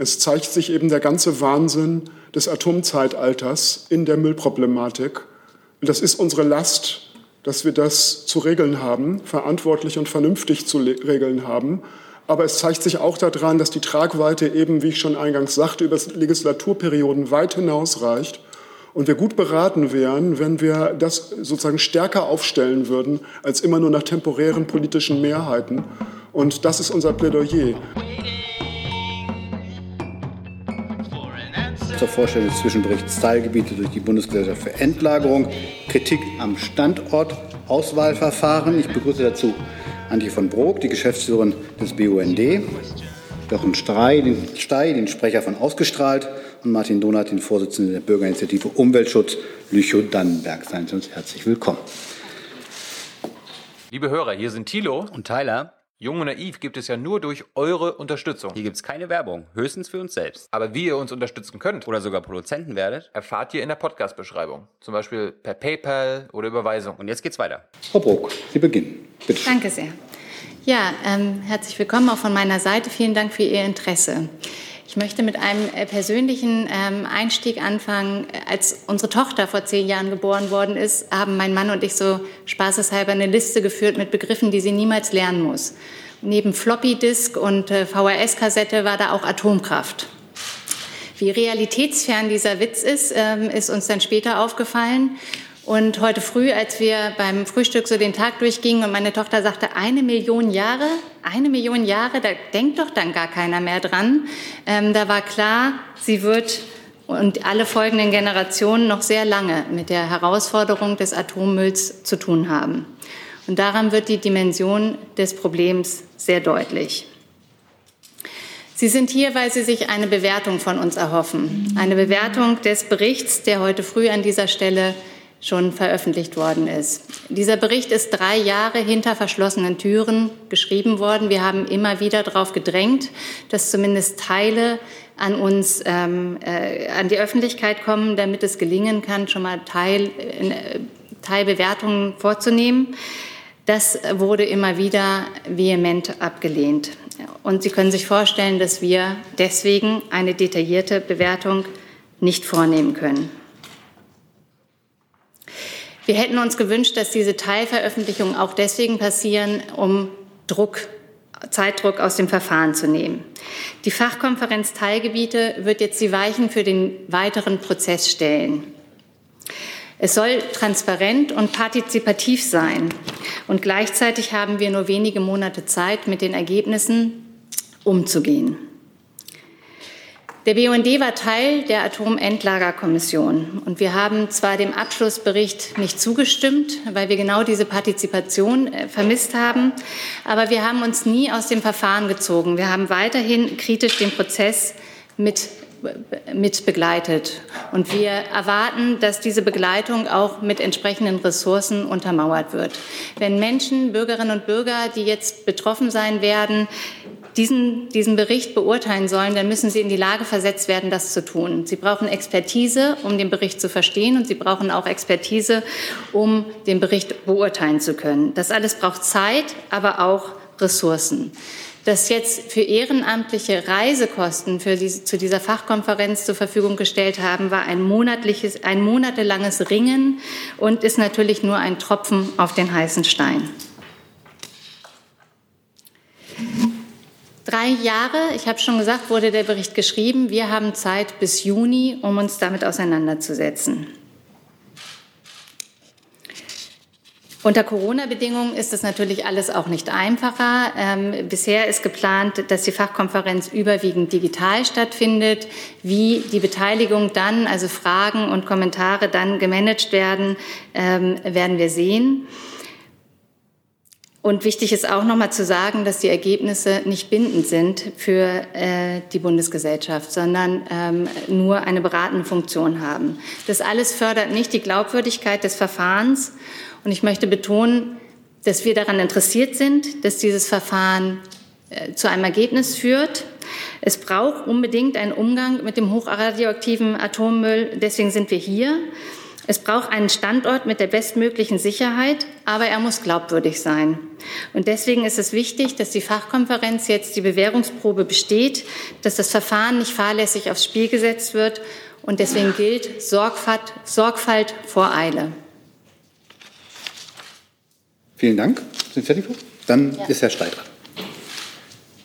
Es zeigt sich eben der ganze Wahnsinn des Atomzeitalters in der Müllproblematik. Und das ist unsere Last, dass wir das zu regeln haben, verantwortlich und vernünftig zu regeln haben. Aber es zeigt sich auch daran, dass die Tragweite eben, wie ich schon eingangs sagte, über Legislaturperioden weit hinausreicht und wir gut beraten wären, wenn wir das sozusagen stärker aufstellen würden als immer nur nach temporären politischen Mehrheiten. Und das ist unser Plädoyer. Zur Vorstellung des Zwischenberichts Teilgebiete durch die Bundesgesellschaft für Endlagerung, Kritik am Standortauswahlverfahren. Ich begrüße dazu Antje von Brok, die Geschäftsführerin des BUND, Jochen Stey, den, Stey, den Sprecher von Ausgestrahlt und Martin Donath, den Vorsitzenden der Bürgerinitiative Umweltschutz Lüchow-Dannenberg. Seien Sie uns herzlich willkommen. Liebe Hörer, hier sind Thilo und Tyler. Jung und Naiv gibt es ja nur durch eure Unterstützung. Hier gibt es keine Werbung, höchstens für uns selbst. Aber wie ihr uns unterstützen könnt oder sogar Produzenten werdet, erfahrt ihr in der Podcast-Beschreibung. Zum Beispiel per PayPal oder Überweisung. Und jetzt geht's weiter. Frau Bruck, Sie beginnen. Bitte. Danke sehr. Ja, ähm, herzlich willkommen auch von meiner Seite. Vielen Dank für Ihr Interesse. Ich möchte mit einem äh, persönlichen ähm, Einstieg anfangen. Als unsere Tochter vor zehn Jahren geboren worden ist, haben mein Mann und ich so spaßeshalber eine Liste geführt mit Begriffen, die sie niemals lernen muss. Neben Floppy-Disk und äh, VHS-Kassette war da auch Atomkraft. Wie realitätsfern dieser Witz ist, ähm, ist uns dann später aufgefallen. Und heute früh, als wir beim Frühstück so den Tag durchgingen und meine Tochter sagte, eine Million Jahre, eine Million Jahre, da denkt doch dann gar keiner mehr dran. Ähm, da war klar, sie wird und alle folgenden Generationen noch sehr lange mit der Herausforderung des Atommülls zu tun haben. Und daran wird die Dimension des Problems sehr deutlich. Sie sind hier, weil Sie sich eine Bewertung von uns erhoffen. Eine Bewertung des Berichts, der heute früh an dieser Stelle schon veröffentlicht worden ist. Dieser Bericht ist drei Jahre hinter verschlossenen Türen geschrieben worden. Wir haben immer wieder darauf gedrängt, dass zumindest Teile an uns, ähm, äh, an die Öffentlichkeit kommen, damit es gelingen kann, schon mal Teil, äh, Teilbewertungen vorzunehmen. Das wurde immer wieder vehement abgelehnt. Und Sie können sich vorstellen, dass wir deswegen eine detaillierte Bewertung nicht vornehmen können. Wir hätten uns gewünscht, dass diese Teilveröffentlichungen auch deswegen passieren, um Druck, Zeitdruck aus dem Verfahren zu nehmen. Die Fachkonferenz Teilgebiete wird jetzt die Weichen für den weiteren Prozess stellen. Es soll transparent und partizipativ sein. Und gleichzeitig haben wir nur wenige Monate Zeit, mit den Ergebnissen umzugehen. Der BUND war Teil der Atomendlagerkommission und wir haben zwar dem Abschlussbericht nicht zugestimmt, weil wir genau diese Partizipation äh, vermisst haben, aber wir haben uns nie aus dem Verfahren gezogen. Wir haben weiterhin kritisch den Prozess mit mit begleitet. Und wir erwarten, dass diese Begleitung auch mit entsprechenden Ressourcen untermauert wird. Wenn Menschen, Bürgerinnen und Bürger, die jetzt betroffen sein werden, diesen, diesen Bericht beurteilen sollen, dann müssen sie in die Lage versetzt werden, das zu tun. Sie brauchen Expertise, um den Bericht zu verstehen, und sie brauchen auch Expertise, um den Bericht beurteilen zu können. Das alles braucht Zeit, aber auch Ressourcen das jetzt für ehrenamtliche Reisekosten für diese, zu dieser Fachkonferenz zur Verfügung gestellt haben, war ein monatliches, ein monatelanges Ringen und ist natürlich nur ein Tropfen auf den heißen Stein. Drei Jahre, ich habe schon gesagt, wurde der Bericht geschrieben. Wir haben Zeit bis Juni, um uns damit auseinanderzusetzen. Unter Corona-Bedingungen ist es natürlich alles auch nicht einfacher. Ähm, bisher ist geplant, dass die Fachkonferenz überwiegend digital stattfindet. Wie die Beteiligung dann, also Fragen und Kommentare dann gemanagt werden, ähm, werden wir sehen. Und wichtig ist auch noch mal zu sagen, dass die Ergebnisse nicht bindend sind für äh, die Bundesgesellschaft, sondern ähm, nur eine beratende Funktion haben. Das alles fördert nicht die Glaubwürdigkeit des Verfahrens und ich möchte betonen, dass wir daran interessiert sind, dass dieses Verfahren äh, zu einem Ergebnis führt. Es braucht unbedingt einen Umgang mit dem hochradioaktiven Atommüll. Deswegen sind wir hier. Es braucht einen Standort mit der bestmöglichen Sicherheit, aber er muss glaubwürdig sein. Und deswegen ist es wichtig, dass die Fachkonferenz jetzt die Bewährungsprobe besteht, dass das Verfahren nicht fahrlässig aufs Spiel gesetzt wird. Und deswegen gilt Sorgfalt, Sorgfalt vor Eile. Vielen Dank. Sind Sie fertig? Dann ja. ist Herr Steidler.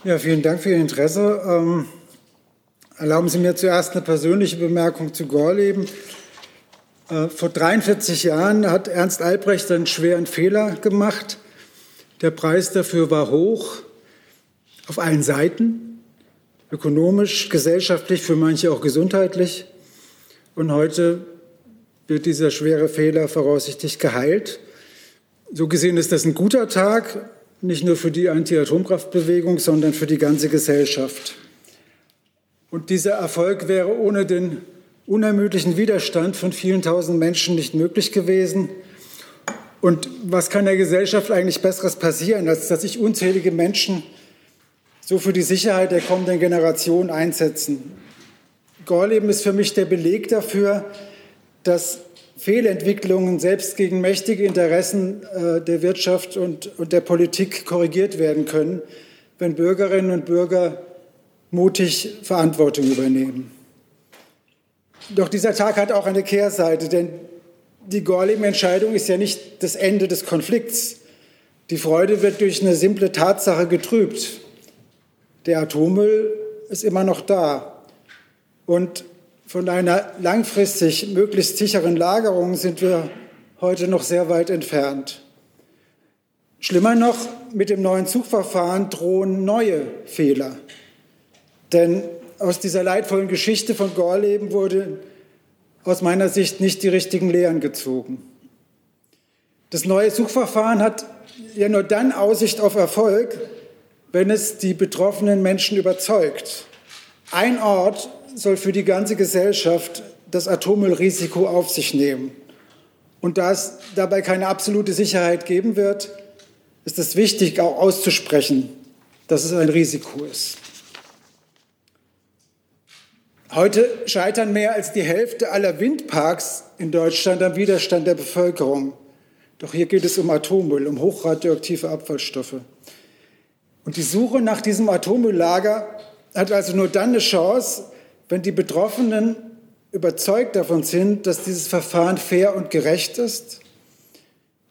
Ja, vielen Dank für Ihr Interesse. Ähm, erlauben Sie mir zuerst eine persönliche Bemerkung zu Gorleben. Äh, vor 43 Jahren hat Ernst Albrecht einen schweren Fehler gemacht. Der Preis dafür war hoch auf allen Seiten, ökonomisch, gesellschaftlich, für manche auch gesundheitlich. Und heute wird dieser schwere Fehler voraussichtlich geheilt. So gesehen ist das ein guter Tag, nicht nur für die Anti-Atomkraftbewegung, sondern für die ganze Gesellschaft. Und dieser Erfolg wäre ohne den unermüdlichen Widerstand von vielen tausend Menschen nicht möglich gewesen. Und was kann der Gesellschaft eigentlich Besseres passieren, als dass sich unzählige Menschen so für die Sicherheit der kommenden Generation einsetzen? Gorleben ist für mich der Beleg dafür, dass Fehlentwicklungen selbst gegen mächtige Interessen äh, der Wirtschaft und, und der Politik korrigiert werden können, wenn Bürgerinnen und Bürger mutig Verantwortung übernehmen. Doch dieser Tag hat auch eine Kehrseite, denn die Gorleben-Entscheidung ist ja nicht das Ende des Konflikts. Die Freude wird durch eine simple Tatsache getrübt. Der Atommüll ist immer noch da. Und von einer langfristig möglichst sicheren Lagerung sind wir heute noch sehr weit entfernt. Schlimmer noch, mit dem neuen Zugverfahren drohen neue Fehler. Denn aus dieser leidvollen Geschichte von Gorleben wurde aus meiner Sicht nicht die richtigen Lehren gezogen. Das neue Suchverfahren hat ja nur dann Aussicht auf Erfolg, wenn es die betroffenen Menschen überzeugt. Ein Ort soll für die ganze Gesellschaft das Atommüllrisiko auf sich nehmen. Und da es dabei keine absolute Sicherheit geben wird, ist es wichtig, auch auszusprechen, dass es ein Risiko ist. Heute scheitern mehr als die Hälfte aller Windparks in Deutschland am Widerstand der Bevölkerung. Doch hier geht es um Atommüll, um hochradioaktive Abfallstoffe. Und die Suche nach diesem Atommülllager hat also nur dann eine Chance, wenn die Betroffenen überzeugt davon sind, dass dieses Verfahren fair und gerecht ist,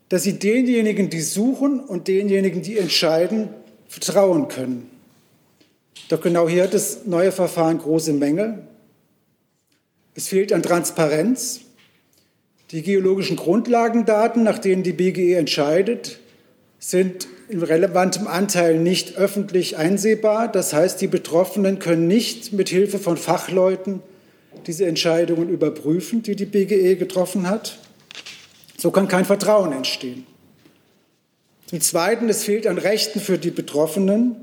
dass sie denjenigen, die suchen und denjenigen, die entscheiden, vertrauen können. Doch genau hier hat das neue Verfahren große Mängel. Es fehlt an Transparenz. Die geologischen Grundlagendaten, nach denen die BGE entscheidet, sind in relevantem Anteil nicht öffentlich einsehbar. Das heißt, die Betroffenen können nicht mit Hilfe von Fachleuten diese Entscheidungen überprüfen, die die BGE getroffen hat. So kann kein Vertrauen entstehen. Zum Zweiten, es fehlt an Rechten für die Betroffenen.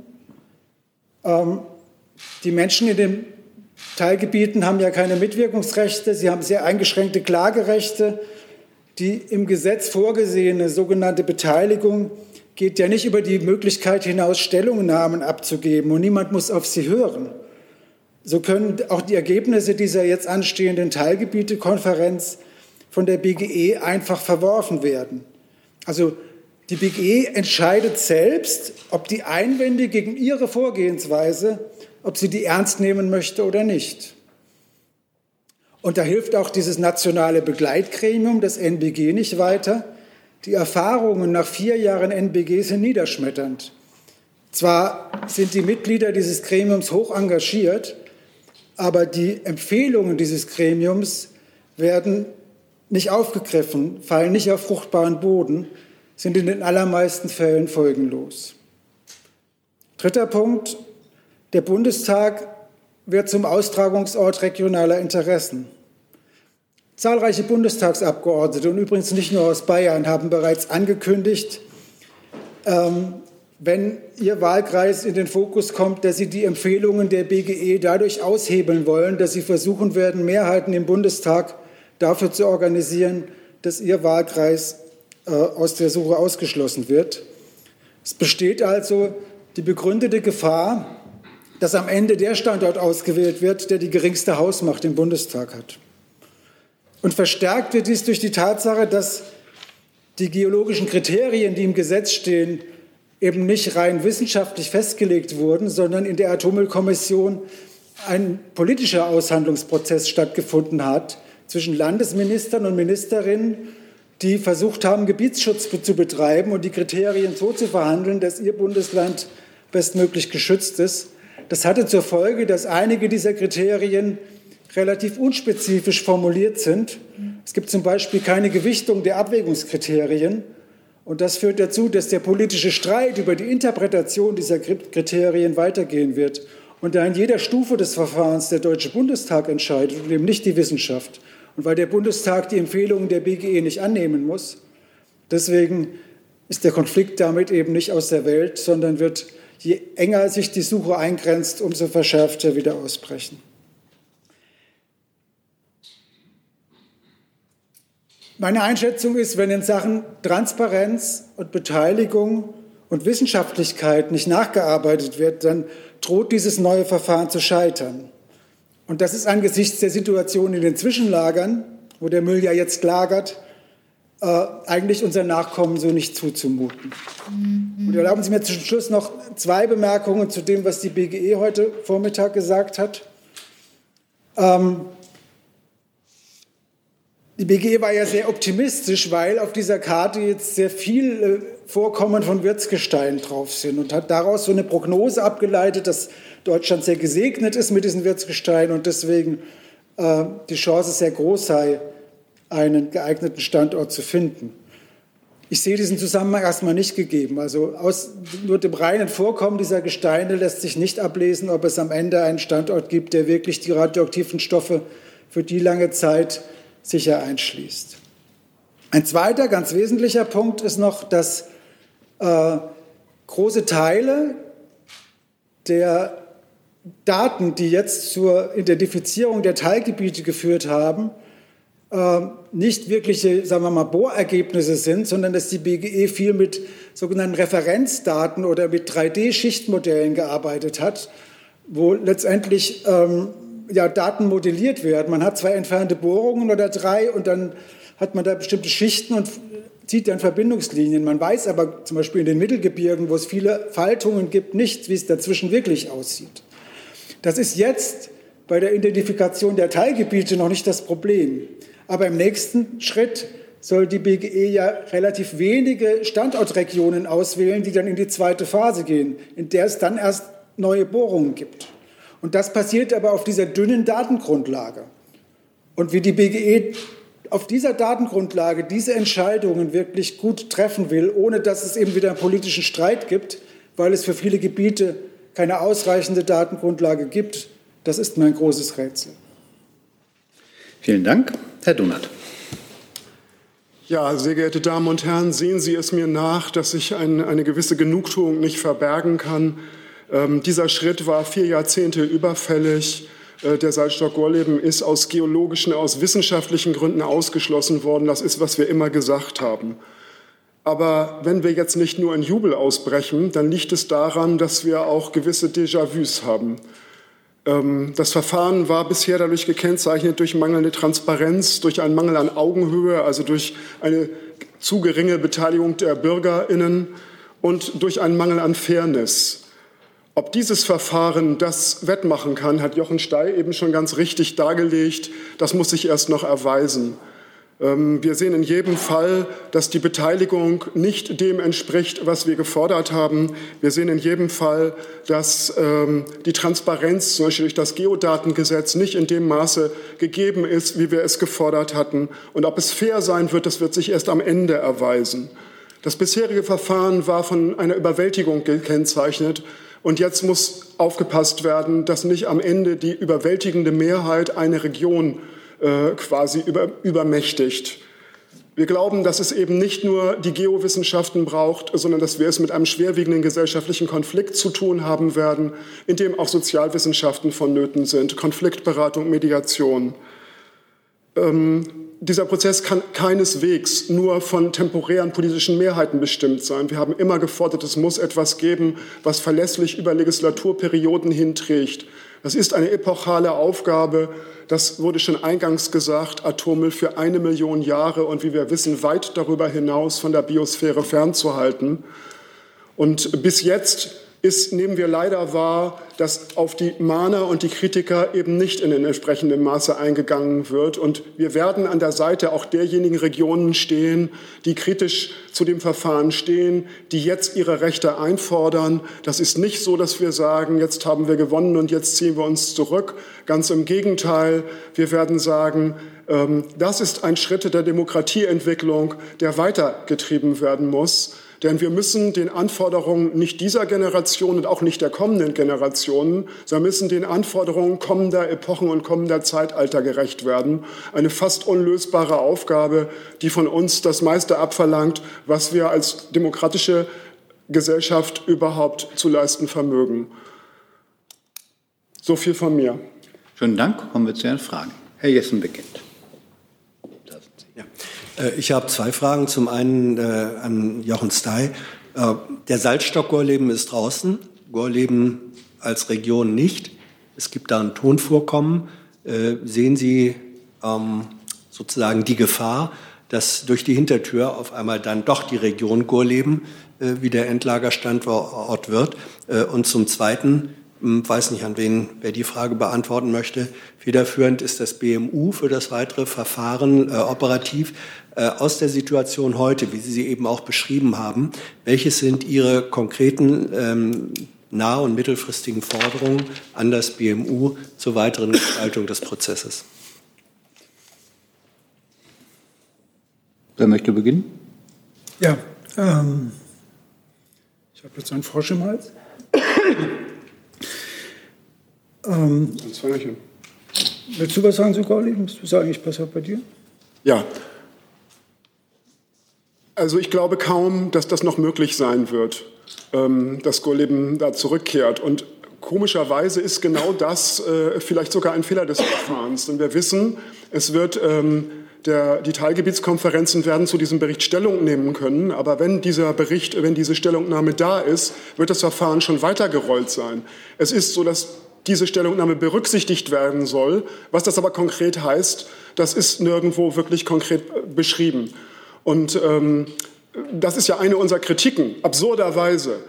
Ähm, die Menschen in den Teilgebieten haben ja keine Mitwirkungsrechte, sie haben sehr eingeschränkte Klagerechte. Die im Gesetz vorgesehene sogenannte Beteiligung geht ja nicht über die Möglichkeit hinaus, Stellungnahmen abzugeben und niemand muss auf sie hören. So können auch die Ergebnisse dieser jetzt anstehenden Teilgebietekonferenz von der BGE einfach verworfen werden. Also die BGE entscheidet selbst, ob die Einwände gegen ihre Vorgehensweise ob sie die ernst nehmen möchte oder nicht. Und da hilft auch dieses nationale Begleitgremium, das NBG, nicht weiter. Die Erfahrungen nach vier Jahren NBG sind niederschmetternd. Zwar sind die Mitglieder dieses Gremiums hoch engagiert, aber die Empfehlungen dieses Gremiums werden nicht aufgegriffen, fallen nicht auf fruchtbaren Boden, sind in den allermeisten Fällen folgenlos. Dritter Punkt, der Bundestag wird zum Austragungsort regionaler Interessen. Zahlreiche Bundestagsabgeordnete und übrigens nicht nur aus Bayern haben bereits angekündigt, ähm, wenn Ihr Wahlkreis in den Fokus kommt, dass Sie die Empfehlungen der BGE dadurch aushebeln wollen, dass Sie versuchen werden, Mehrheiten im Bundestag dafür zu organisieren, dass Ihr Wahlkreis aus der Suche ausgeschlossen wird. Es besteht also die begründete Gefahr, dass am Ende der Standort ausgewählt wird, der die geringste Hausmacht im Bundestag hat. Und verstärkt wird dies durch die Tatsache, dass die geologischen Kriterien, die im Gesetz stehen, eben nicht rein wissenschaftlich festgelegt wurden, sondern in der Atommüllkommission ein politischer Aushandlungsprozess stattgefunden hat zwischen Landesministern und Ministerinnen, die versucht haben, Gebietsschutz zu betreiben und die Kriterien so zu verhandeln, dass ihr Bundesland bestmöglich geschützt ist. Das hatte zur Folge, dass einige dieser Kriterien relativ unspezifisch formuliert sind. Es gibt zum Beispiel keine Gewichtung der Abwägungskriterien. Und das führt dazu, dass der politische Streit über die Interpretation dieser Kriterien weitergehen wird. Und da in jeder Stufe des Verfahrens der Deutsche Bundestag entscheidet und eben nicht die Wissenschaft. Und weil der Bundestag die Empfehlungen der BGE nicht annehmen muss, deswegen ist der Konflikt damit eben nicht aus der Welt, sondern wird, je enger sich die Suche eingrenzt, umso verschärfter wieder ausbrechen. Meine Einschätzung ist, wenn in Sachen Transparenz und Beteiligung und Wissenschaftlichkeit nicht nachgearbeitet wird, dann droht dieses neue Verfahren zu scheitern. Und das ist angesichts der Situation in den Zwischenlagern, wo der Müll ja jetzt lagert, äh, eigentlich unseren Nachkommen so nicht zuzumuten. Mhm. Und erlauben Sie mir zum Schluss noch zwei Bemerkungen zu dem, was die BGE heute Vormittag gesagt hat. Ähm, die BGE war ja sehr optimistisch, weil auf dieser Karte jetzt sehr viel äh, Vorkommen von Wirtsgestein drauf sind und hat daraus so eine Prognose abgeleitet, dass Deutschland sehr gesegnet ist mit diesen Wirtsgesteinen und deswegen äh, die Chance sehr groß sei, einen geeigneten Standort zu finden. Ich sehe diesen Zusammenhang erstmal nicht gegeben. Also aus nur dem reinen Vorkommen dieser Gesteine lässt sich nicht ablesen, ob es am Ende einen Standort gibt, der wirklich die radioaktiven Stoffe für die lange Zeit sicher einschließt. Ein zweiter ganz wesentlicher Punkt ist noch, dass äh, große Teile der Daten, die jetzt zur Identifizierung der Teilgebiete geführt haben, äh, nicht wirkliche, sagen wir mal, Bohrergebnisse sind, sondern dass die BGE viel mit sogenannten Referenzdaten oder mit 3D-Schichtmodellen gearbeitet hat, wo letztendlich ähm, ja, Daten modelliert werden. Man hat zwei entfernte Bohrungen oder drei und dann hat man da bestimmte Schichten und zieht dann Verbindungslinien. Man weiß aber zum Beispiel in den Mittelgebirgen, wo es viele Faltungen gibt, nicht, wie es dazwischen wirklich aussieht. Das ist jetzt bei der Identifikation der Teilgebiete noch nicht das Problem. Aber im nächsten Schritt soll die BGE ja relativ wenige Standortregionen auswählen, die dann in die zweite Phase gehen, in der es dann erst neue Bohrungen gibt. Und das passiert aber auf dieser dünnen Datengrundlage. Und wie die BGE auf dieser Datengrundlage diese Entscheidungen wirklich gut treffen will, ohne dass es eben wieder einen politischen Streit gibt, weil es für viele Gebiete keine ausreichende Datengrundlage gibt, das ist mein großes Rätsel. Vielen Dank. Herr Donat. Ja, sehr geehrte Damen und Herren, sehen Sie es mir nach, dass ich ein, eine gewisse Genugtuung nicht verbergen kann. Ähm, dieser Schritt war vier Jahrzehnte überfällig. Äh, der Salzstock Gorleben ist aus geologischen, aus wissenschaftlichen Gründen ausgeschlossen worden. Das ist, was wir immer gesagt haben. Aber wenn wir jetzt nicht nur in Jubel ausbrechen, dann liegt es daran, dass wir auch gewisse Déjà-vus haben. Ähm, das Verfahren war bisher dadurch gekennzeichnet durch mangelnde Transparenz, durch einen Mangel an Augenhöhe, also durch eine zu geringe Beteiligung der Bürgerinnen und durch einen Mangel an Fairness. Ob dieses Verfahren das wettmachen kann, hat Jochen Stey eben schon ganz richtig dargelegt. Das muss sich erst noch erweisen. Ähm, wir sehen in jedem Fall, dass die Beteiligung nicht dem entspricht, was wir gefordert haben. Wir sehen in jedem Fall, dass ähm, die Transparenz, zum Beispiel durch das Geodatengesetz, nicht in dem Maße gegeben ist, wie wir es gefordert hatten. Und ob es fair sein wird, das wird sich erst am Ende erweisen. Das bisherige Verfahren war von einer Überwältigung gekennzeichnet. Und jetzt muss aufgepasst werden, dass nicht am Ende die überwältigende Mehrheit eine Region äh, quasi über, übermächtigt. Wir glauben, dass es eben nicht nur die Geowissenschaften braucht, sondern dass wir es mit einem schwerwiegenden gesellschaftlichen Konflikt zu tun haben werden, in dem auch Sozialwissenschaften vonnöten sind, Konfliktberatung, Mediation. Ähm, dieser Prozess kann keineswegs nur von temporären politischen Mehrheiten bestimmt sein. Wir haben immer gefordert, es muss etwas geben, was verlässlich über Legislaturperioden hinträgt, Das ist eine epochale Aufgabe. Das wurde schon eingangs gesagt, Atommüll für eine Million Jahre und wie wir wissen, weit darüber hinaus von der Biosphäre fernzuhalten. Und bis jetzt ist, nehmen wir leider wahr, dass auf die Mahner und die Kritiker eben nicht in den entsprechenden Maße eingegangen wird. Und wir werden an der Seite auch derjenigen Regionen stehen, die kritisch zu dem Verfahren stehen, die jetzt ihre Rechte einfordern. Das ist nicht so, dass wir sagen, jetzt haben wir gewonnen und jetzt ziehen wir uns zurück. Ganz im Gegenteil, wir werden sagen, ähm, das ist ein Schritt der Demokratieentwicklung, der weitergetrieben werden muss. Denn wir müssen den Anforderungen nicht dieser Generation und auch nicht der kommenden Generationen, sondern müssen den Anforderungen kommender Epochen und kommender Zeitalter gerecht werden. Eine fast unlösbare Aufgabe, die von uns das meiste abverlangt, was wir als demokratische Gesellschaft überhaupt zu leisten vermögen. So viel von mir. Schönen Dank. Kommen wir zu Ihren Fragen. Herr Jessen beginnt. Äh, ich habe zwei Fragen. Zum einen äh, an Jochen Stey. Äh, der Salzstock Gorleben ist draußen, Gorleben als Region nicht. Es gibt da ein Tonvorkommen. Äh, sehen Sie ähm, sozusagen die Gefahr, dass durch die Hintertür auf einmal dann doch die Region Gorleben äh, wieder Endlagerstandort wird? Äh, und zum Zweiten, hm, weiß nicht, an wen wer die Frage beantworten möchte. Federführend ist das BMU für das weitere Verfahren äh, operativ. Äh, aus der Situation heute, wie Sie sie eben auch beschrieben haben, welches sind Ihre konkreten ähm, nah- und mittelfristigen Forderungen an das BMU zur weiteren Gestaltung des Prozesses? Wer möchte beginnen? Ja, ähm, ich habe jetzt einen Frosch im Hals. ähm, willst du was sagen Gorleben? Bist du sagen, ich passe bei dir? Ja, also ich glaube kaum, dass das noch möglich sein wird, ähm, dass Gorleben da zurückkehrt. Und komischerweise ist genau das äh, vielleicht sogar ein Fehler des Verfahrens. Denn wir wissen, es wird ähm, der, die Teilgebietskonferenzen werden zu diesem Bericht Stellung nehmen können. Aber wenn dieser Bericht, wenn diese Stellungnahme da ist, wird das Verfahren schon weitergerollt sein. Es ist so, dass diese Stellungnahme berücksichtigt werden soll. Was das aber konkret heißt, das ist nirgendwo wirklich konkret äh, beschrieben. Und ähm, das ist ja eine unserer Kritiken, absurderweise.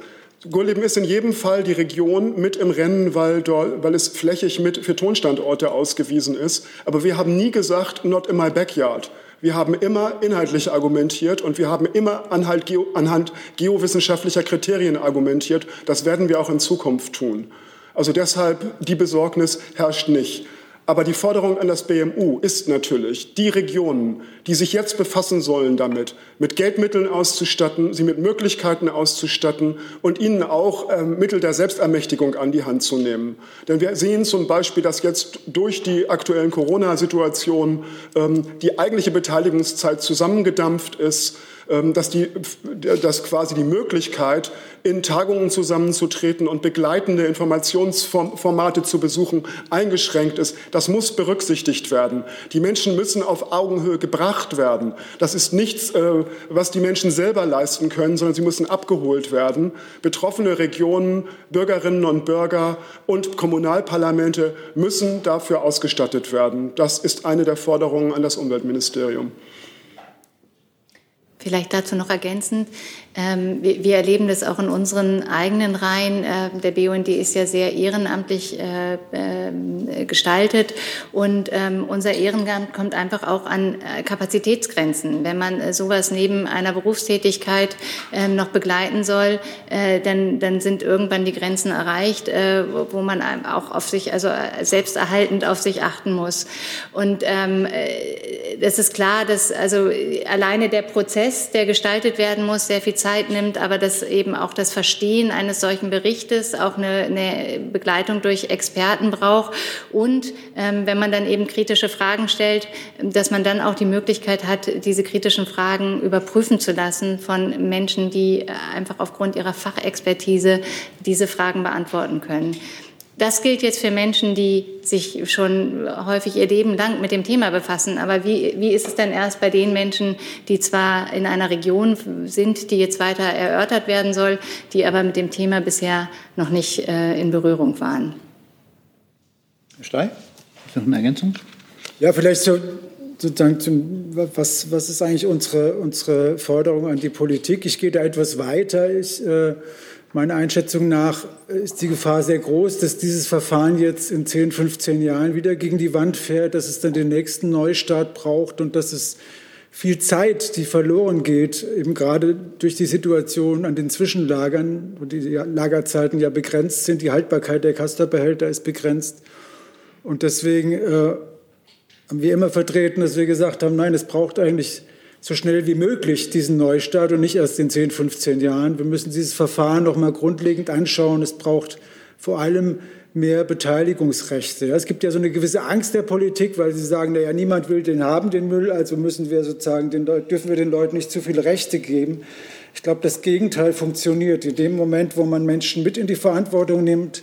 Gurleben ist in jedem Fall die Region mit im Rennen, weil, weil es flächig mit für Tonstandorte ausgewiesen ist. Aber wir haben nie gesagt, not in my backyard. Wir haben immer inhaltlich argumentiert und wir haben immer anhand, geo, anhand geowissenschaftlicher Kriterien argumentiert. Das werden wir auch in Zukunft tun. Also deshalb, die Besorgnis herrscht nicht. Aber die Forderung an das BMU ist natürlich, die Regionen, die sich jetzt befassen sollen damit, mit Geldmitteln auszustatten, sie mit Möglichkeiten auszustatten und ihnen auch äh, Mittel der Selbstermächtigung an die Hand zu nehmen. Denn wir sehen zum Beispiel, dass jetzt durch die aktuellen Corona-Situationen ähm, die eigentliche Beteiligungszeit zusammengedampft ist dass, die, dass quasi die Möglichkeit, in Tagungen zusammenzutreten und begleitende Informationsformate zu besuchen, eingeschränkt ist. Das muss berücksichtigt werden. Die Menschen müssen auf Augenhöhe gebracht werden. Das ist nichts, äh, was die Menschen selber leisten können, sondern sie müssen abgeholt werden. Betroffene Regionen, Bürgerinnen und Bürger und Kommunalparlamente müssen dafür ausgestattet werden. Das ist eine der Forderungen an das Umweltministerium. Vielleicht dazu noch ergänzend, ähm, wir, erleben das auch in unseren eigenen Reihen. Äh, der BUND ist ja sehr ehrenamtlich äh, äh, gestaltet und ähm, unser Ehrenamt kommt einfach auch an äh, Kapazitätsgrenzen. Wenn man äh, sowas neben einer Berufstätigkeit ähm, noch begleiten soll, dann, dann sind irgendwann die Grenzen erreicht, wo man auch auf sich, also selbsterhaltend auf sich achten muss. Und ähm, das ist klar, dass also alleine der Prozess, der gestaltet werden muss, sehr viel Zeit nimmt, aber dass eben auch das Verstehen eines solchen Berichtes auch eine, eine Begleitung durch Experten braucht und ähm, wenn man dann eben kritische Fragen stellt, dass man dann auch die Möglichkeit hat, diese kritischen Fragen überprüfen zu lassen von Menschen, die äh, einfach aufgrund ihrer Fachexpertise diese Fragen beantworten können. Das gilt jetzt für Menschen, die sich schon häufig ihr Leben lang mit dem Thema befassen. Aber wie, wie ist es denn erst bei den Menschen, die zwar in einer Region sind, die jetzt weiter erörtert werden soll, die aber mit dem Thema bisher noch nicht äh, in Berührung waren? Herr Stey, ist noch eine Ergänzung? Ja, vielleicht so, sozusagen zum, was, was ist eigentlich unsere, unsere Forderung an die Politik? Ich gehe da etwas weiter. Ich, äh, meiner Einschätzung nach ist die Gefahr sehr groß, dass dieses Verfahren jetzt in 10, 15 Jahren wieder gegen die Wand fährt, dass es dann den nächsten Neustart braucht und dass es viel Zeit, die verloren geht, eben gerade durch die Situation an den Zwischenlagern, wo die Lagerzeiten ja begrenzt sind, die Haltbarkeit der Castor-Behälter ist begrenzt. Und deswegen äh, haben wir immer vertreten, dass wir gesagt haben, nein, es braucht eigentlich so schnell wie möglich diesen Neustart und nicht erst in 10, 15 Jahren. Wir müssen dieses Verfahren noch mal grundlegend anschauen. Es braucht vor allem mehr Beteiligungsrechte. Es gibt ja so eine gewisse Angst der Politik, weil sie sagen, naja, niemand will den haben, den Müll, also müssen wir sozusagen den, dürfen wir den Leuten nicht zu viele Rechte geben. Ich glaube, das Gegenteil funktioniert. In dem Moment, wo man Menschen mit in die Verantwortung nimmt,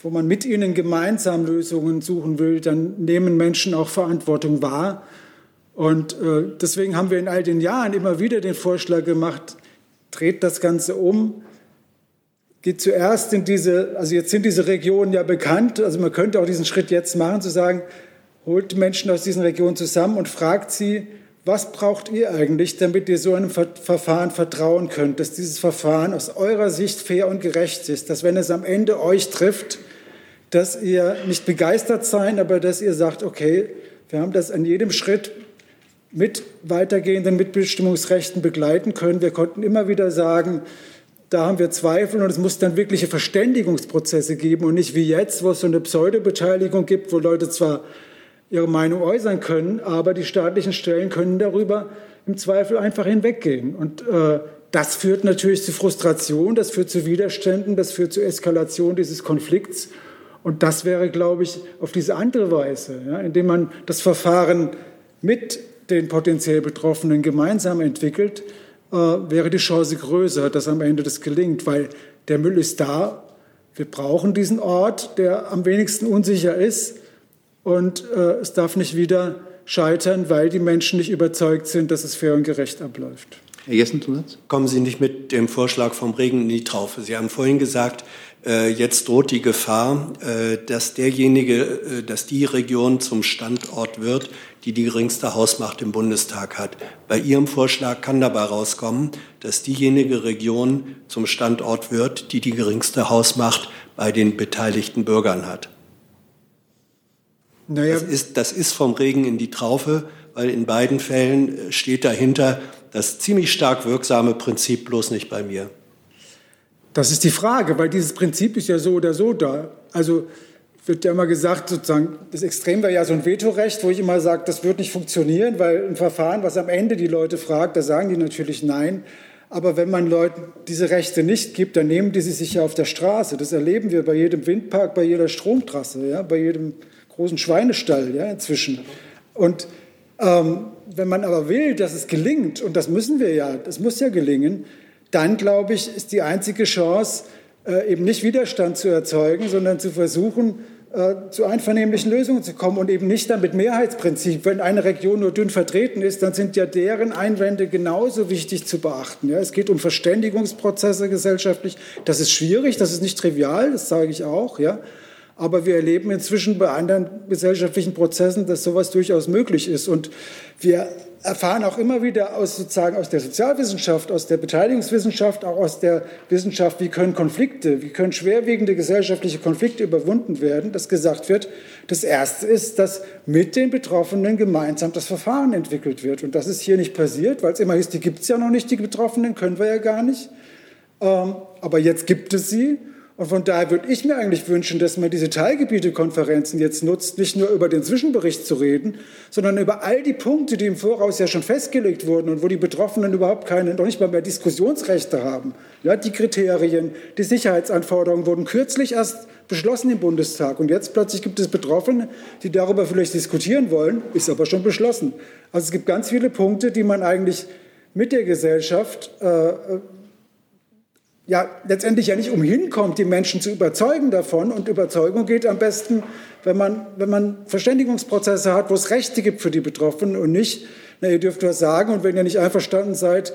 wo man mit ihnen gemeinsam Lösungen suchen will, dann nehmen Menschen auch Verantwortung wahr und äh, deswegen haben wir in all den Jahren immer wieder den Vorschlag gemacht, dreht das Ganze um, geht zuerst in diese, also jetzt sind diese Regionen ja bekannt, also man könnte auch diesen Schritt jetzt machen, zu sagen, holt Menschen aus diesen Regionen zusammen und fragt sie, was braucht ihr eigentlich, damit ihr so einem Verfahren vertrauen könnt, dass dieses Verfahren aus eurer Sicht fair und gerecht ist, dass wenn es am Ende euch trifft, dass ihr nicht begeistert seid, aber dass ihr sagt, okay, wir haben das an jedem Schritt mit weitergehenden Mitbestimmungsrechten begleiten können. Wir konnten immer wieder sagen, da haben wir Zweifel und es muss dann wirkliche Verständigungsprozesse geben und nicht wie jetzt, wo es so eine Pseudobeteiligung gibt, wo Leute zwar ihre Meinung äußern können, aber die staatlichen Stellen können darüber im Zweifel einfach hinweggehen. Und äh, das führt natürlich zu Frustration, das führt zu Widerständen, das führt zu Eskalation dieses Konflikts. Und das wäre, glaube ich, auf diese andere Weise, ja, indem man das Verfahren mit den potenziell Betroffenen gemeinsam entwickelt, äh, wäre die Chance größer, dass am Ende das gelingt, weil der Müll ist da. Wir brauchen diesen Ort, der am wenigsten unsicher ist. Und äh, es darf nicht wieder scheitern, weil die Menschen nicht überzeugt sind, dass es fair und gerecht abläuft. Herr Jessen, Zusatz? Kommen Sie nicht mit dem Vorschlag vom Regen in die Traufe. Sie haben vorhin gesagt, äh, jetzt droht die Gefahr, äh, dass derjenige, äh, dass die Region zum Standort wird, die die geringste Hausmacht im Bundestag hat. Bei Ihrem Vorschlag kann dabei rauskommen, dass diejenige Region zum Standort wird, die die geringste Hausmacht bei den beteiligten Bürgern hat. Naja. Das, ist, das ist vom Regen in die Traufe, weil in beiden Fällen steht dahinter das ziemlich stark wirksame Prinzip bloß nicht bei mir. Das ist die Frage, weil dieses Prinzip ist ja so oder so da. Also wird ja immer gesagt, sozusagen, das Extrem wäre ja so ein Vetorecht, wo ich immer sage, das wird nicht funktionieren, weil ein Verfahren, was am Ende die Leute fragt, da sagen die natürlich nein. Aber wenn man Leuten diese Rechte nicht gibt, dann nehmen die sie sich ja auf der Straße. Das erleben wir bei jedem Windpark, bei jeder Stromtrasse, ja, bei jedem großen Schweinestall ja, inzwischen. Und ähm, wenn man aber will, dass es gelingt, und das müssen wir ja, das muss ja gelingen, dann glaube ich, ist die einzige Chance, äh, eben nicht Widerstand zu erzeugen, sondern zu versuchen, äh, zu einvernehmlichen Lösungen zu kommen und eben nicht dann mit Mehrheitsprinzip. Wenn eine Region nur dünn vertreten ist, dann sind ja deren Einwände genauso wichtig zu beachten. Ja, es geht um Verständigungsprozesse gesellschaftlich. Das ist schwierig, das ist nicht trivial, das sage ich auch. Ja. Aber wir erleben inzwischen bei anderen gesellschaftlichen Prozessen, dass sowas durchaus möglich ist. Und wir erfahren auch immer wieder aus, sozusagen aus der Sozialwissenschaft, aus der Beteiligungswissenschaft, auch aus der Wissenschaft, wie können Konflikte, wie können schwerwiegende gesellschaftliche Konflikte überwunden werden, dass gesagt wird, das Erste ist, dass mit den Betroffenen gemeinsam das Verfahren entwickelt wird. Und das ist hier nicht passiert, weil es immer hieß, die gibt es ja noch nicht, die Betroffenen können wir ja gar nicht. Ähm, aber jetzt gibt es sie. Und von daher würde ich mir eigentlich wünschen, dass man diese Teilgebietekonferenzen jetzt nutzt, nicht nur über den Zwischenbericht zu reden, sondern über all die Punkte, die im Voraus ja schon festgelegt wurden und wo die Betroffenen überhaupt keine, noch nicht mal mehr Diskussionsrechte haben. Ja, die Kriterien, die Sicherheitsanforderungen wurden kürzlich erst beschlossen im Bundestag. Und jetzt plötzlich gibt es Betroffene, die darüber vielleicht diskutieren wollen, ist aber schon beschlossen. Also es gibt ganz viele Punkte, die man eigentlich mit der Gesellschaft äh, ja letztendlich ja nicht umhin kommt, die Menschen zu überzeugen davon. Und Überzeugung geht am besten, wenn man, wenn man Verständigungsprozesse hat, wo es Rechte gibt für die Betroffenen und nicht, na, ihr dürft was sagen und wenn ihr nicht einverstanden seid,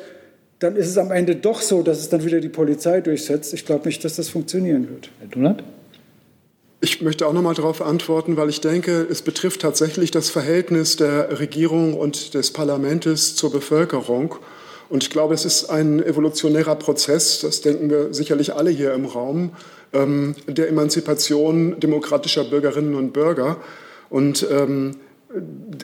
dann ist es am Ende doch so, dass es dann wieder die Polizei durchsetzt. Ich glaube nicht, dass das funktionieren wird. Herr Dunat? Ich möchte auch noch mal darauf antworten, weil ich denke, es betrifft tatsächlich das Verhältnis der Regierung und des Parlaments zur Bevölkerung. Und ich glaube, es ist ein evolutionärer Prozess, das denken wir sicherlich alle hier im Raum, ähm, der Emanzipation demokratischer Bürgerinnen und Bürger. Und ähm,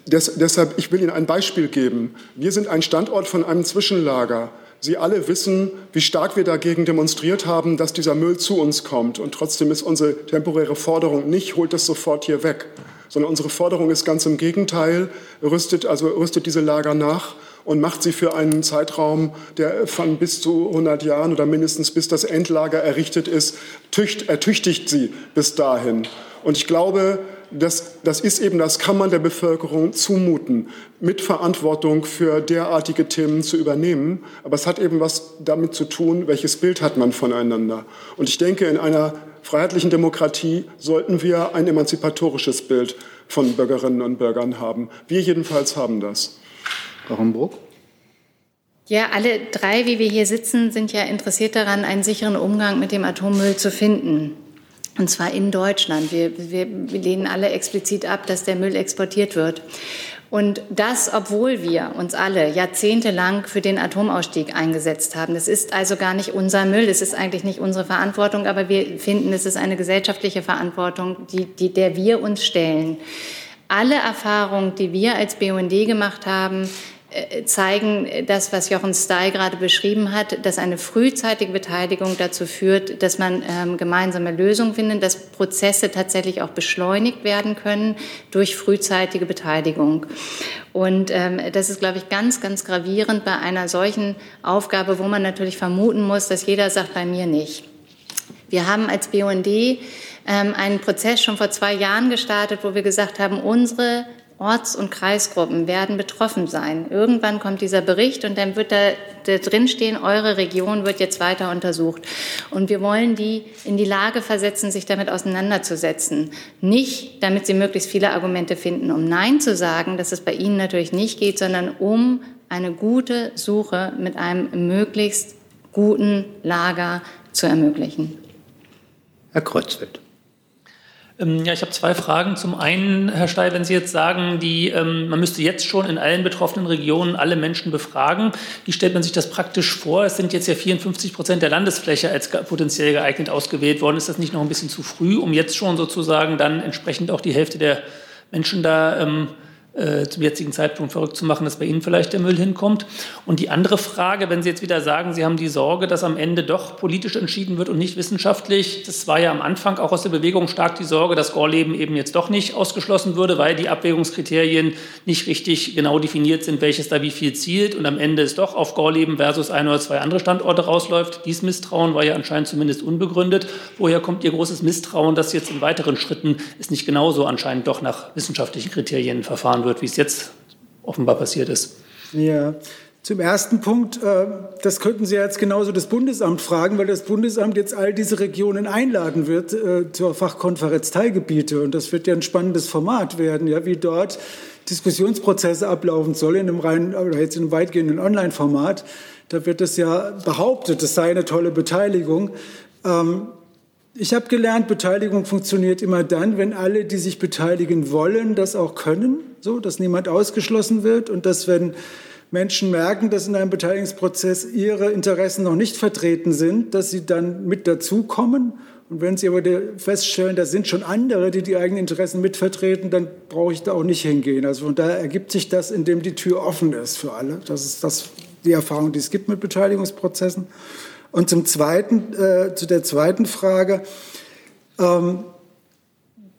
des, deshalb, ich will Ihnen ein Beispiel geben. Wir sind ein Standort von einem Zwischenlager. Sie alle wissen, wie stark wir dagegen demonstriert haben, dass dieser Müll zu uns kommt. Und trotzdem ist unsere temporäre Forderung nicht, holt das sofort hier weg, sondern unsere Forderung ist ganz im Gegenteil, rüstet, also rüstet diese Lager nach und macht sie für einen Zeitraum, der von bis zu 100 Jahren oder mindestens bis das Endlager errichtet ist, tücht, ertüchtigt sie bis dahin. Und ich glaube, das, das ist eben, das kann man der Bevölkerung zumuten, Mitverantwortung für derartige Themen zu übernehmen. Aber es hat eben was damit zu tun, welches Bild hat man voneinander. Und ich denke, in einer freiheitlichen Demokratie sollten wir ein emanzipatorisches Bild von Bürgerinnen und Bürgern haben. Wir jedenfalls haben das. Frau Hombruck? Ja, alle drei, wie wir hier sitzen, sind ja interessiert daran, einen sicheren Umgang mit dem Atommüll zu finden. Und zwar in Deutschland. Wir, wir, lehnen alle explizit ab, dass der Müll exportiert wird. Und das, obwohl wir uns alle jahrzehntelang für den Atomausstieg eingesetzt haben. Das ist also gar nicht unser Müll, das ist eigentlich nicht unsere Verantwortung, aber wir finden, es ist eine gesellschaftliche Verantwortung, die, die, der wir uns stellen. Alle Erfahrungen, die wir als BUND gemacht haben, zeigen das, was Jochen Stey gerade beschrieben hat, dass eine frühzeitige Beteiligung dazu führt, dass man ähm, gemeinsame Lösungen findet, dass Prozesse tatsächlich auch beschleunigt werden können durch frühzeitige Beteiligung. Und ähm, das ist, glaube ich, ganz, ganz gravierend bei einer solchen Aufgabe, wo man natürlich vermuten muss, dass jeder sagt, bei mir nicht. Wir haben als BUND ähm, einen Prozess schon vor zwei Jahren gestartet, wo wir gesagt haben, unsere Orts- und Kreisgruppen werden betroffen sein. Irgendwann kommt dieser Bericht und dann wird da, da drinstehen, eure Region wird jetzt weiter untersucht. Und wir wollen die in die Lage versetzen, sich damit auseinanderzusetzen. Nicht, damit sie möglichst viele Argumente finden, um Nein zu sagen, dass es bei ihnen natürlich nicht geht, sondern um eine gute Suche mit einem möglichst guten Lager zu ermöglichen. Herr Kreuzfeld. Ähm, ja, ich habe zwei Fragen. Zum einen, Herr Steil, wenn Sie jetzt sagen, die, ähm, man müsste jetzt schon in allen betroffenen Regionen alle Menschen befragen, wie stellt man sich das praktisch vor? Es sind jetzt ja 54 Prozent der Landesfläche als potenziell geeignet ausgewählt worden. Ist das nicht noch ein bisschen zu früh, um jetzt schon sozusagen dann entsprechend auch die Hälfte der Menschen da ähm, äh, zum jetzigen Zeitpunkt verrückt zu machen, dass bei Ihnen vielleicht der Müll hinkommt. Und die andere Frage, wenn Sie jetzt wieder sagen, Sie haben die Sorge, dass am Ende doch politisch entschieden wird und nicht wissenschaftlich, das war ja am Anfang auch aus der Bewegung stark die Sorge, dass Gorleben eben jetzt doch nicht ausgeschlossen würde, weil die Abwägungskriterien nicht richtig genau definiert sind, welches da wie viel zielt und am Ende es doch auf Gorleben versus ein oder zwei andere Standorte rausläuft. Dies Misstrauen war ja anscheinend zumindest unbegründet. Woher kommt Ihr großes Misstrauen, dass jetzt in weiteren Schritten es nicht genauso anscheinend doch nach wissenschaftlichen Kriterien verfahren wird? Wird, wie es jetzt offenbar passiert ist. Ja, zum ersten Punkt, äh, das könnten Sie jetzt genauso das Bundesamt fragen, weil das Bundesamt jetzt all diese Regionen einladen wird äh, zur Fachkonferenz Teilgebiete. Und das wird ja ein spannendes Format werden, ja, wie dort Diskussionsprozesse ablaufen sollen, in einem rein, oder jetzt in einem weitgehenden Online-Format. Da wird es ja behauptet, es sei eine tolle Beteiligung. Ähm, ich habe gelernt, Beteiligung funktioniert immer dann, wenn alle, die sich beteiligen wollen, das auch können, so dass niemand ausgeschlossen wird und dass wenn Menschen merken, dass in einem Beteiligungsprozess ihre Interessen noch nicht vertreten sind, dass sie dann mit dazukommen. Und wenn sie aber feststellen, da sind schon andere, die die eigenen Interessen mitvertreten, dann brauche ich da auch nicht hingehen. Also von daher ergibt sich das, indem die Tür offen ist für alle. Das ist das, die Erfahrung, die es gibt mit Beteiligungsprozessen. Und zum zweiten, äh, zu der zweiten Frage, ähm,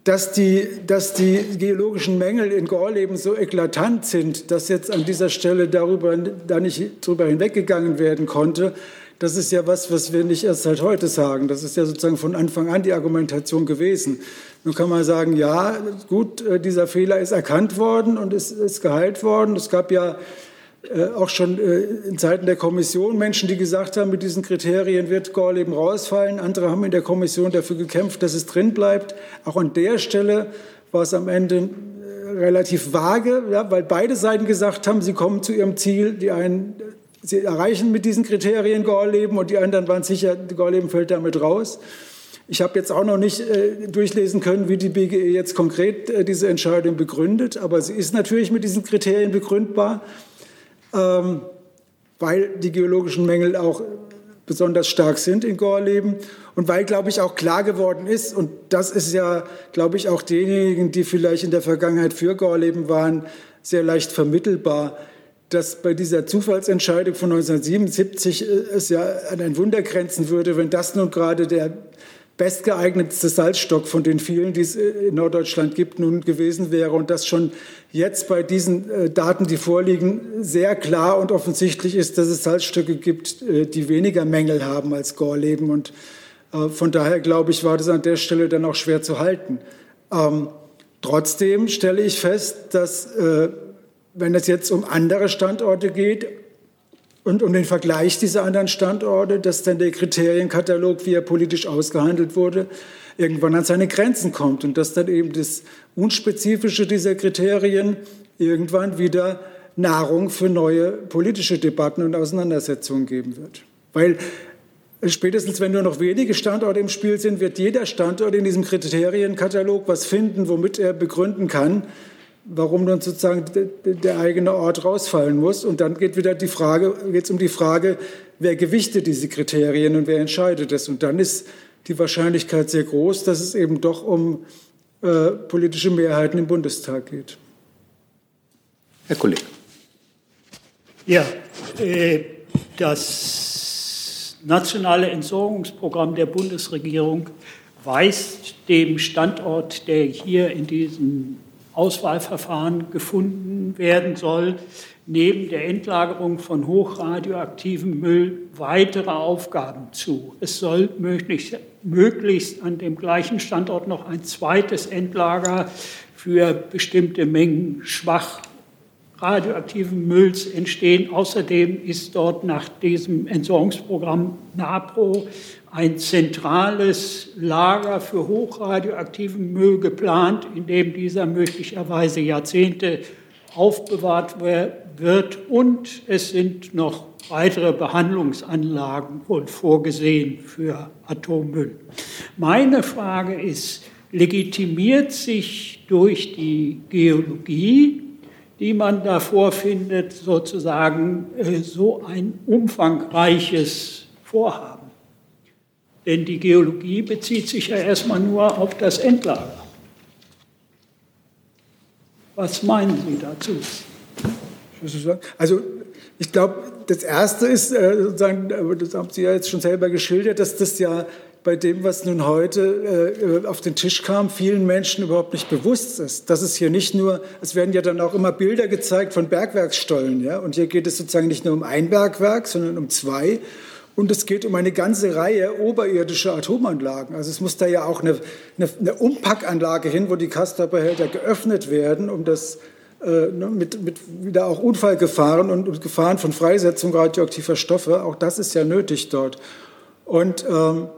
dass die, dass die geologischen Mängel in Gorleben so eklatant sind, dass jetzt an dieser Stelle darüber da nicht drüber hinweggegangen werden konnte, das ist ja was, was wir nicht erst seit heute sagen. Das ist ja sozusagen von Anfang an die Argumentation gewesen. Nun kann man sagen, ja, gut, äh, dieser Fehler ist erkannt worden und ist, ist geheilt worden. Es gab ja äh, auch schon äh, in Zeiten der Kommission Menschen, die gesagt haben, mit diesen Kriterien wird Gorleben rausfallen. Andere haben in der Kommission dafür gekämpft, dass es drin bleibt. Auch an der Stelle war es am Ende äh, relativ vage, ja, weil beide Seiten gesagt haben, sie kommen zu ihrem Ziel. Die einen, sie erreichen mit diesen Kriterien Gorleben und die anderen waren sicher, Gorleben fällt damit raus. Ich habe jetzt auch noch nicht äh, durchlesen können, wie die BGE jetzt konkret äh, diese Entscheidung begründet, aber sie ist natürlich mit diesen Kriterien begründbar, ähm, weil die geologischen Mängel auch besonders stark sind in Gorleben und weil, glaube ich, auch klar geworden ist, und das ist ja, glaube ich, auch denjenigen, die vielleicht in der Vergangenheit für Gorleben waren, sehr leicht vermittelbar, dass bei dieser Zufallsentscheidung von 1977 äh, es ja an ein Wunder grenzen würde, wenn das nun gerade der bestgeeignetste Salzstock von den vielen, die es äh, in Norddeutschland gibt, nun gewesen wäre und das schon jetzt bei diesen äh, Daten, die vorliegen, sehr klar und offensichtlich ist, dass es Salzstücke gibt, die weniger Mängel haben als Gorleben und von daher glaube ich, war das an der Stelle dann auch schwer zu halten. Ähm, trotzdem stelle ich fest, dass wenn es jetzt um andere Standorte geht und um den Vergleich dieser anderen Standorte, dass dann der Kriterienkatalog, wie er politisch ausgehandelt wurde, irgendwann an seine Grenzen kommt und dass dann eben das Unspezifische dieser Kriterien irgendwann wieder Nahrung für neue politische Debatten und Auseinandersetzungen geben wird. Weil spätestens wenn nur noch wenige Standorte im Spiel sind, wird jeder Standort in diesem Kriterienkatalog was finden, womit er begründen kann, warum dann sozusagen der eigene Ort rausfallen muss. Und dann geht wieder die Frage, geht es um die Frage, wer gewichtet diese Kriterien und wer entscheidet es. Und dann ist die Wahrscheinlichkeit sehr groß, dass es eben doch um äh, politische Mehrheiten im Bundestag geht. Herr Kollege. Ja, äh, das nationale Entsorgungsprogramm der Bundesregierung weist dem Standort, der hier in diesem Auswahlverfahren gefunden werden soll, neben der Endlagerung von hochradioaktivem Müll weitere Aufgaben zu. Es soll möglichst, möglichst an dem gleichen Standort noch ein zweites Endlager für bestimmte Mengen schwach radioaktiven Mülls entstehen. Außerdem ist dort nach diesem Entsorgungsprogramm NAPRO ein zentrales Lager für hochradioaktiven Müll geplant, in dem dieser möglicherweise Jahrzehnte aufbewahrt wird. Und es sind noch weitere Behandlungsanlagen wohl vorgesehen für Atommüll. Meine Frage ist, legitimiert sich durch die Geologie, die man da vorfindet, sozusagen äh, so ein umfangreiches Vorhaben? Denn die Geologie bezieht sich ja erstmal nur auf das Endlager. Was meinen Sie dazu? Also ich glaube, das Erste ist, äh, sozusagen, das haben Sie ja jetzt schon selber geschildert, dass das ja bei dem, was nun heute äh, auf den Tisch kam, vielen Menschen überhaupt nicht bewusst ist. Dass es hier nicht nur, es werden ja dann auch immer Bilder gezeigt von Bergwerksstollen, ja, und hier geht es sozusagen nicht nur um ein Bergwerk, sondern um zwei. Und es geht um eine ganze Reihe oberirdischer Atomanlagen. Also es muss da ja auch eine, eine, eine Umpackanlage hin, wo die Castor-Behälter geöffnet werden, um das äh, ne, mit, mit wieder auch Unfallgefahren und, und, Gefahren von Freisetzung radioaktiver Stoffe. Auch das ist ja nötig dort. Und ähm,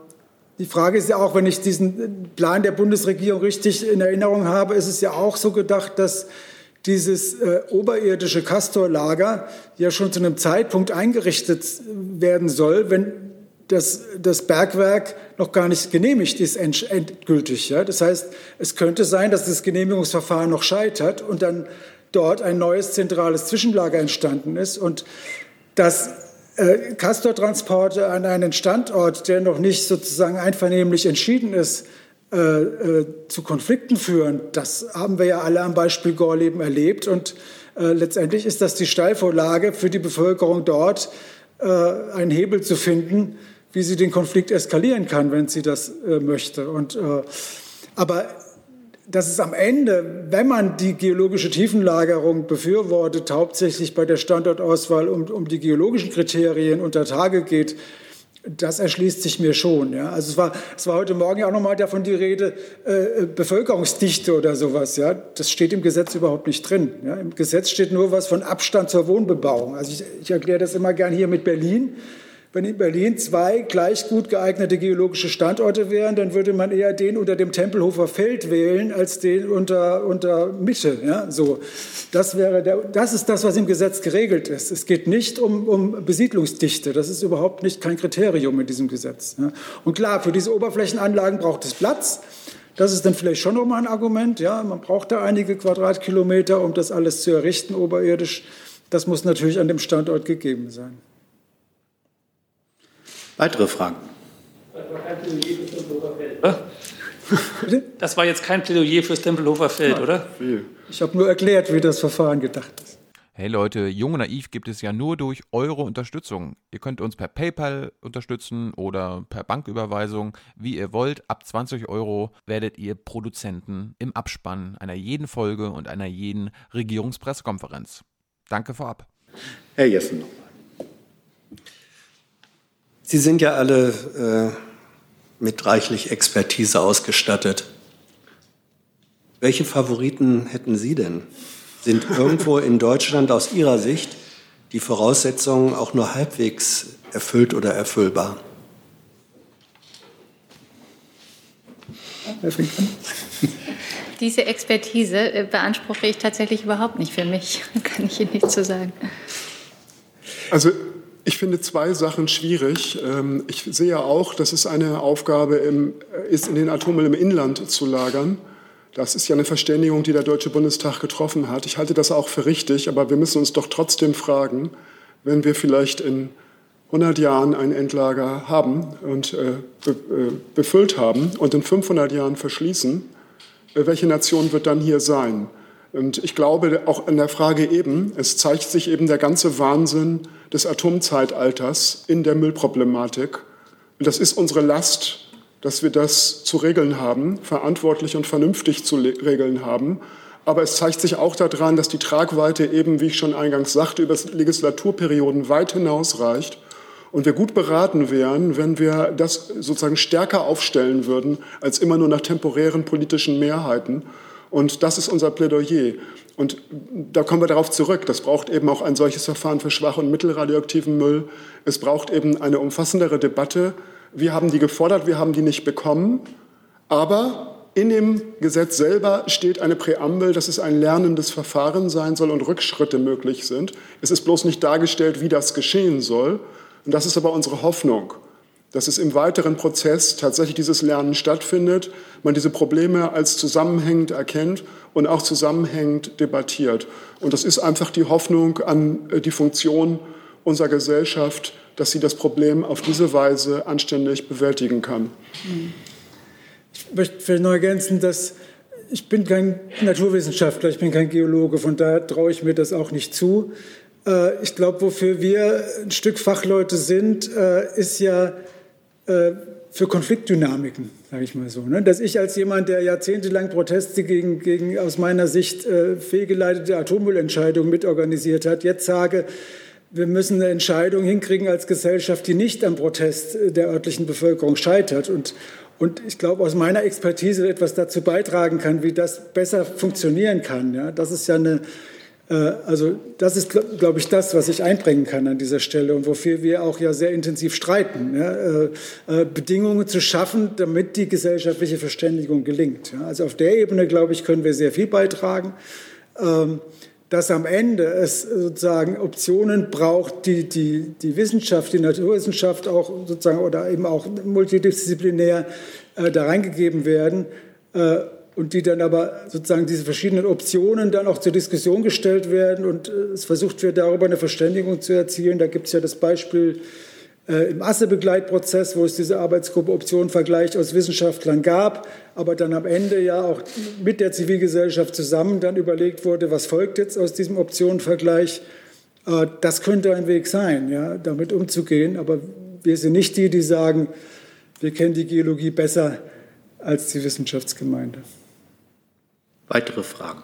die Frage ist ja auch, wenn ich diesen Plan der Bundesregierung richtig in Erinnerung habe, ist es ja auch so gedacht, dass dieses äh, oberirdische Castorlager ja schon zu einem Zeitpunkt eingerichtet werden soll, wenn das, das Bergwerk noch gar nicht genehmigt ist endgültig. Ja? Das heißt, es könnte sein, dass das Genehmigungsverfahren noch scheitert und dann dort ein neues zentrales Zwischenlager entstanden ist und dass äh, Castortransporte an einen Standort, der noch nicht sozusagen einvernehmlich entschieden ist, äh, äh, zu Konflikten führen. Das haben wir ja alle am Beispiel Gorleben erlebt. Und äh, letztendlich ist das die Steilvorlage für die Bevölkerung dort, äh, einen Hebel zu finden, wie sie den Konflikt eskalieren kann, wenn sie das äh, möchte. Und, aber dass es am Ende, wenn man die geologische Tiefenlagerung befürwortet, hauptsächlich bei der Standortauswahl um, um die geologischen Kriterien unter Tage geht, das erschließt sich mir schon. Ja. Also es war, es war heute Morgen ja auch nochmal davon die Rede, äh, Bevölkerungsdichte oder sowas. Ja. Das steht im Gesetz überhaupt nicht drin. Ja. Im Gesetz steht nur was von Abstand zur Wohnbebauung. Also ich, ich erkläre das immer gern hier mit Berlin. Wenn in Berlin zwei gleich gut geeignete geologische Standorte wären, dann würde man eher den unter dem Tempelhofer Feld wählen als den unter, unter Mitte. Ja, so. das, wäre der, das ist das, was im Gesetz geregelt ist. Es geht nicht um, um Besiedlungsdichte. Das ist überhaupt nicht kein Kriterium in diesem Gesetz. Ja. Und klar, für diese Oberflächenanlagen braucht es Platz. Das ist dann vielleicht schon nochmal ein Argument. Ja, man braucht da einige Quadratkilometer, um das alles zu errichten oberirdisch. Das muss natürlich an dem Standort gegeben sein. Weitere Fragen? Das war jetzt kein Plädoyer fürs Tempelhofer Feld, oder? Ich habe nur erklärt, wie das Verfahren gedacht ist. Hey Leute, Jung und Naiv gibt es ja nur durch eure Unterstützung. Ihr könnt uns per PayPal unterstützen oder per Banküberweisung, wie ihr wollt. Ab 20 Euro werdet ihr Produzenten im Abspann einer jeden Folge und einer jeden Regierungspressekonferenz. Danke vorab. Herr Jessen nochmal. Sie sind ja alle äh, mit reichlich Expertise ausgestattet. Welche Favoriten hätten Sie denn? Sind irgendwo in Deutschland aus Ihrer Sicht die Voraussetzungen auch nur halbwegs erfüllt oder erfüllbar? Diese Expertise äh, beanspruche ich tatsächlich überhaupt nicht für mich, kann ich Ihnen nicht zu sagen. Also ich finde zwei Sachen schwierig. Ähm, ich sehe auch, dass es eine Aufgabe ist, in den Atommüll im Inland zu lagern. Das ist ja eine Verständigung, die der Deutsche Bundestag getroffen hat. Ich halte das auch für richtig, aber wir müssen uns doch trotzdem fragen, wenn wir vielleicht in 100 Jahren ein Endlager haben und äh, äh, befüllt haben und in 500 Jahren verschließen, äh, welche Nation wird dann hier sein? Und ich glaube auch an der Frage eben, es zeigt sich eben der ganze Wahnsinn des Atomzeitalters in der Müllproblematik. Und das ist unsere Last, dass wir das zu regeln haben, verantwortlich und vernünftig zu regeln haben. Aber es zeigt sich auch daran, dass die Tragweite eben, wie ich schon eingangs sagte, über Legislaturperioden weit hinausreicht und wir gut beraten wären, wenn wir das sozusagen stärker aufstellen würden als immer nur nach temporären politischen Mehrheiten und das ist unser Plädoyer. Und da kommen wir darauf zurück. Das braucht eben auch ein solches Verfahren für schwach und mittelradioaktiven Müll. Es braucht eben eine umfassendere Debatte. Wir haben die gefordert, wir haben die nicht bekommen. Aber in dem Gesetz selber steht eine Präambel, dass es ein lernendes Verfahren sein soll und Rückschritte möglich sind. Es ist bloß nicht dargestellt, wie das geschehen soll. Und das ist aber unsere Hoffnung dass es im weiteren Prozess tatsächlich dieses Lernen stattfindet, man diese Probleme als zusammenhängend erkennt und auch zusammenhängend debattiert. Und das ist einfach die Hoffnung an äh, die Funktion unserer Gesellschaft, dass sie das Problem auf diese Weise anständig bewältigen kann. Ich möchte vielleicht noch ergänzen, dass ich bin kein Naturwissenschaftler, ich bin kein Geologe, von daher traue ich mir das auch nicht zu. Äh, ich glaube, wofür wir ein Stück Fachleute sind, äh, ist ja äh, für Konfliktdynamiken, sage ich mal so. Ne? Dass ich als jemand, der jahrzehntelang Proteste gegen, gegen aus meiner Sicht äh, fehlgeleitete Atommüllentscheidungen mitorganisiert hat, jetzt sage, wir müssen eine Entscheidung hinkriegen als Gesellschaft, die nicht am Protest der örtlichen Bevölkerung scheitert. Und, und ich glaube, aus meiner Expertise etwas dazu beitragen kann, wie das besser funktionieren kann. Ja? Das ist ja eine, äh, also das ist, glaube ich, das, was ich einbringen kann an dieser Stelle und wofür wir auch ja sehr intensiv streiten, ja, äh, äh, Bedingungen zu schaffen, damit die gesellschaftliche Verständigung gelingt. Ja. Also auf der Ebene, glaube ich, können wir sehr viel beitragen. Ähm, dass am Ende es sozusagen Optionen braucht, die, die die Wissenschaft, die Naturwissenschaft auch sozusagen oder eben auch multidisziplinär äh, da reingegeben werden. Und die dann aber sozusagen diese verschiedenen Optionen dann auch zur Diskussion gestellt werden und äh, es versucht wird, darüber eine Verständigung zu erzielen. Da gibt es ja das Beispiel äh, im Asse-Begleitprozess, wo es diese Arbeitsgruppe Optionenvergleich aus Wissenschaftlern gab, aber dann am Ende ja auch mit der Zivilgesellschaft zusammen dann überlegt wurde, was folgt jetzt aus diesem Optionenvergleich. Äh, das könnte ein Weg sein, ja, damit umzugehen, aber wir sind nicht die, die sagen, wir kennen die Geologie besser als die Wissenschaftsgemeinde. Weitere Fragen?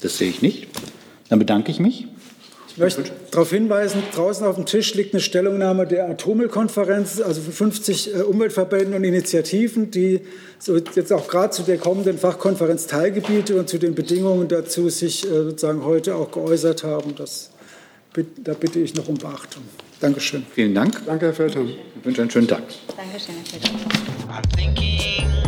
Das sehe ich nicht. Dann bedanke ich mich. Ich möchte darauf hinweisen, draußen auf dem Tisch liegt eine Stellungnahme der Atommüllkonferenz, also von 50 äh, Umweltverbänden und Initiativen, die so jetzt auch gerade zu der kommenden Fachkonferenz Teilgebiete und zu den Bedingungen dazu sich äh, sozusagen heute auch geäußert haben. Das Da bitte ich noch um Beachtung. Dankeschön. Vielen Dank. Danke, Herr Feldhahn. Ich wünsche einen schönen Tag. Dankeschön, Herr Feldhahn.